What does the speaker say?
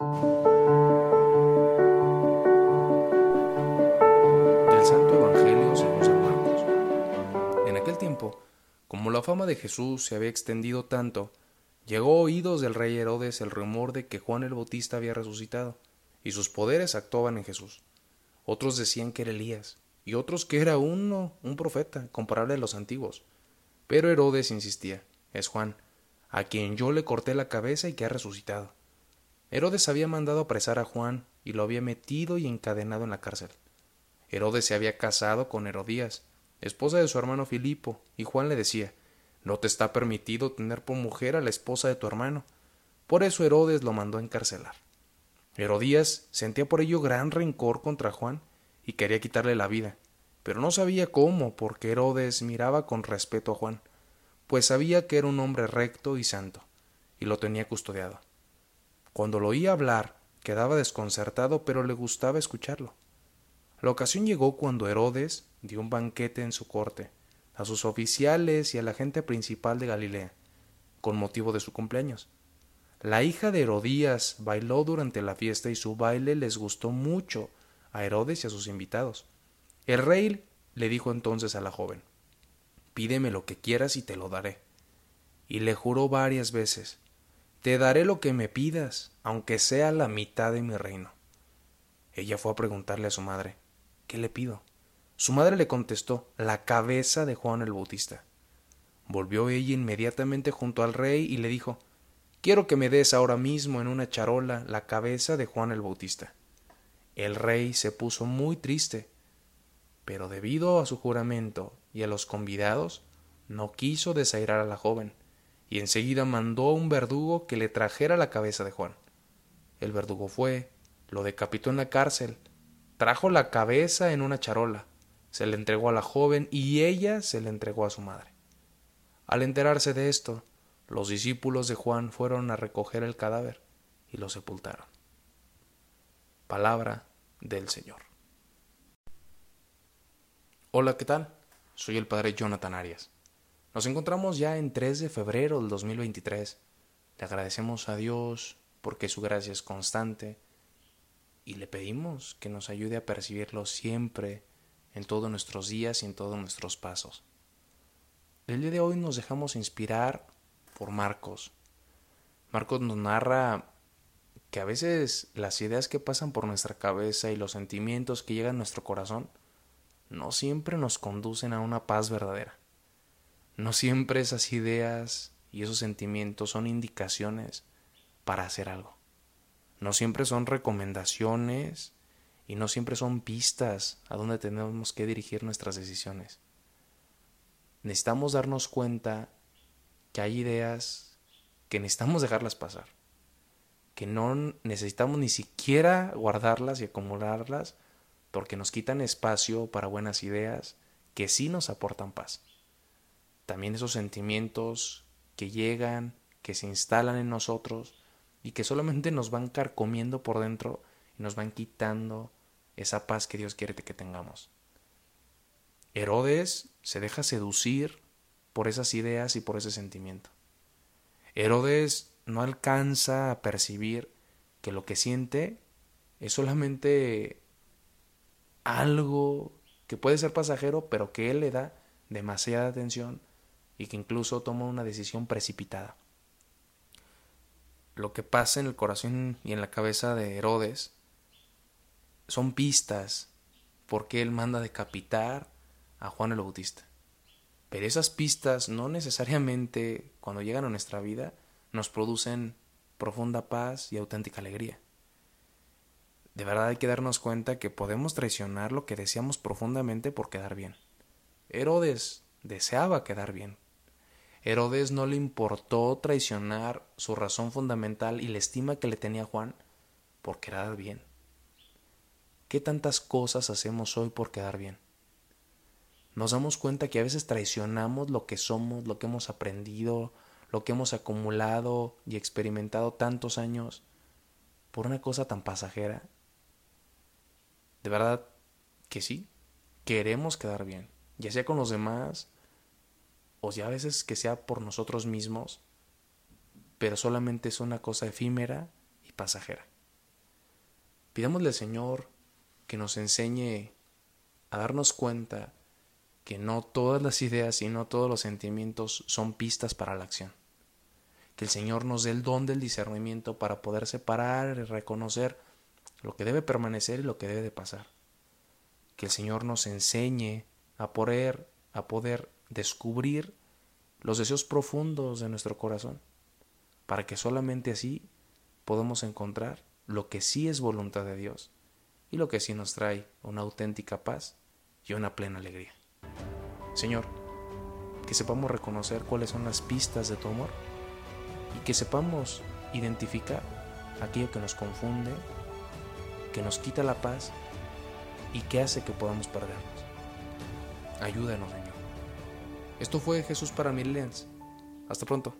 Del Santo Evangelio según San Marcos. En aquel tiempo, como la fama de Jesús se había extendido tanto, llegó a oídos del rey Herodes el rumor de que Juan el Bautista había resucitado, y sus poderes actuaban en Jesús. Otros decían que era Elías, y otros que era uno, un profeta, comparable a los antiguos. Pero Herodes insistía, es Juan, a quien yo le corté la cabeza y que ha resucitado. Herodes había mandado apresar a Juan y lo había metido y encadenado en la cárcel. Herodes se había casado con Herodías, esposa de su hermano Filipo, y Juan le decía, no te está permitido tener por mujer a la esposa de tu hermano. Por eso Herodes lo mandó a encarcelar. Herodías sentía por ello gran rencor contra Juan y quería quitarle la vida, pero no sabía cómo, porque Herodes miraba con respeto a Juan, pues sabía que era un hombre recto y santo, y lo tenía custodiado. Cuando lo oía hablar, quedaba desconcertado, pero le gustaba escucharlo. La ocasión llegó cuando Herodes dio un banquete en su corte, a sus oficiales y a la gente principal de Galilea, con motivo de su cumpleaños. La hija de Herodías bailó durante la fiesta y su baile les gustó mucho a Herodes y a sus invitados. El rey le dijo entonces a la joven Pídeme lo que quieras y te lo daré. Y le juró varias veces Te daré lo que me pidas, aunque sea la mitad de mi reino. Ella fue a preguntarle a su madre ¿Qué le pido? Su madre le contestó La cabeza de Juan el Bautista. Volvió ella inmediatamente junto al rey y le dijo Quiero que me des ahora mismo en una charola la cabeza de Juan el Bautista. El rey se puso muy triste, pero debido a su juramento y a los convidados, no quiso desairar a la joven, y enseguida mandó a un verdugo que le trajera la cabeza de Juan. El verdugo fue, lo decapitó en la cárcel, trajo la cabeza en una charola, se le entregó a la joven y ella se le entregó a su madre. Al enterarse de esto, los discípulos de Juan fueron a recoger el cadáver y lo sepultaron. Palabra del Señor. Hola, ¿qué tal? Soy el Padre Jonathan Arias. Nos encontramos ya en 3 de febrero del 2023. Le agradecemos a Dios porque su gracia es constante y le pedimos que nos ayude a percibirlo siempre en todos nuestros días y en todos nuestros pasos. El día de hoy nos dejamos inspirar por Marcos. Marcos nos narra que a veces las ideas que pasan por nuestra cabeza y los sentimientos que llegan a nuestro corazón no siempre nos conducen a una paz verdadera. No siempre esas ideas y esos sentimientos son indicaciones para hacer algo. No siempre son recomendaciones y no siempre son pistas a donde tenemos que dirigir nuestras decisiones. Necesitamos darnos cuenta que hay ideas que necesitamos dejarlas pasar, que no necesitamos ni siquiera guardarlas y acumularlas porque nos quitan espacio para buenas ideas que sí nos aportan paz. También esos sentimientos que llegan, que se instalan en nosotros y que solamente nos van carcomiendo por dentro y nos van quitando esa paz que Dios quiere que tengamos. Herodes se deja seducir por esas ideas y por ese sentimiento. Herodes no alcanza a percibir que lo que siente es solamente algo que puede ser pasajero, pero que él le da demasiada atención y que incluso toma una decisión precipitada. Lo que pasa en el corazón y en la cabeza de Herodes son pistas porque él manda decapitar a Juan el Bautista. Pero esas pistas no necesariamente cuando llegan a nuestra vida nos producen profunda paz y auténtica alegría. De verdad hay que darnos cuenta que podemos traicionar lo que deseamos profundamente por quedar bien. Herodes deseaba quedar bien. Herodes no le importó traicionar su razón fundamental y la estima que le tenía Juan por quedar bien. ¿Qué tantas cosas hacemos hoy por quedar bien? nos damos cuenta que a veces traicionamos lo que somos, lo que hemos aprendido, lo que hemos acumulado y experimentado tantos años por una cosa tan pasajera. De verdad que sí, queremos quedar bien, ya sea con los demás o ya a veces que sea por nosotros mismos, pero solamente es una cosa efímera y pasajera. Pidámosle al Señor que nos enseñe a darnos cuenta que no todas las ideas y no todos los sentimientos son pistas para la acción. Que el Señor nos dé el don del discernimiento para poder separar y reconocer lo que debe permanecer y lo que debe de pasar. Que el Señor nos enseñe a poder, a poder descubrir los deseos profundos de nuestro corazón, para que solamente así podamos encontrar lo que sí es voluntad de Dios y lo que sí nos trae una auténtica paz y una plena alegría. Señor, que sepamos reconocer cuáles son las pistas de tu amor y que sepamos identificar aquello que nos confunde, que nos quita la paz y que hace que podamos perdernos. Ayúdanos, Señor. Esto fue Jesús para Millennials. Hasta pronto.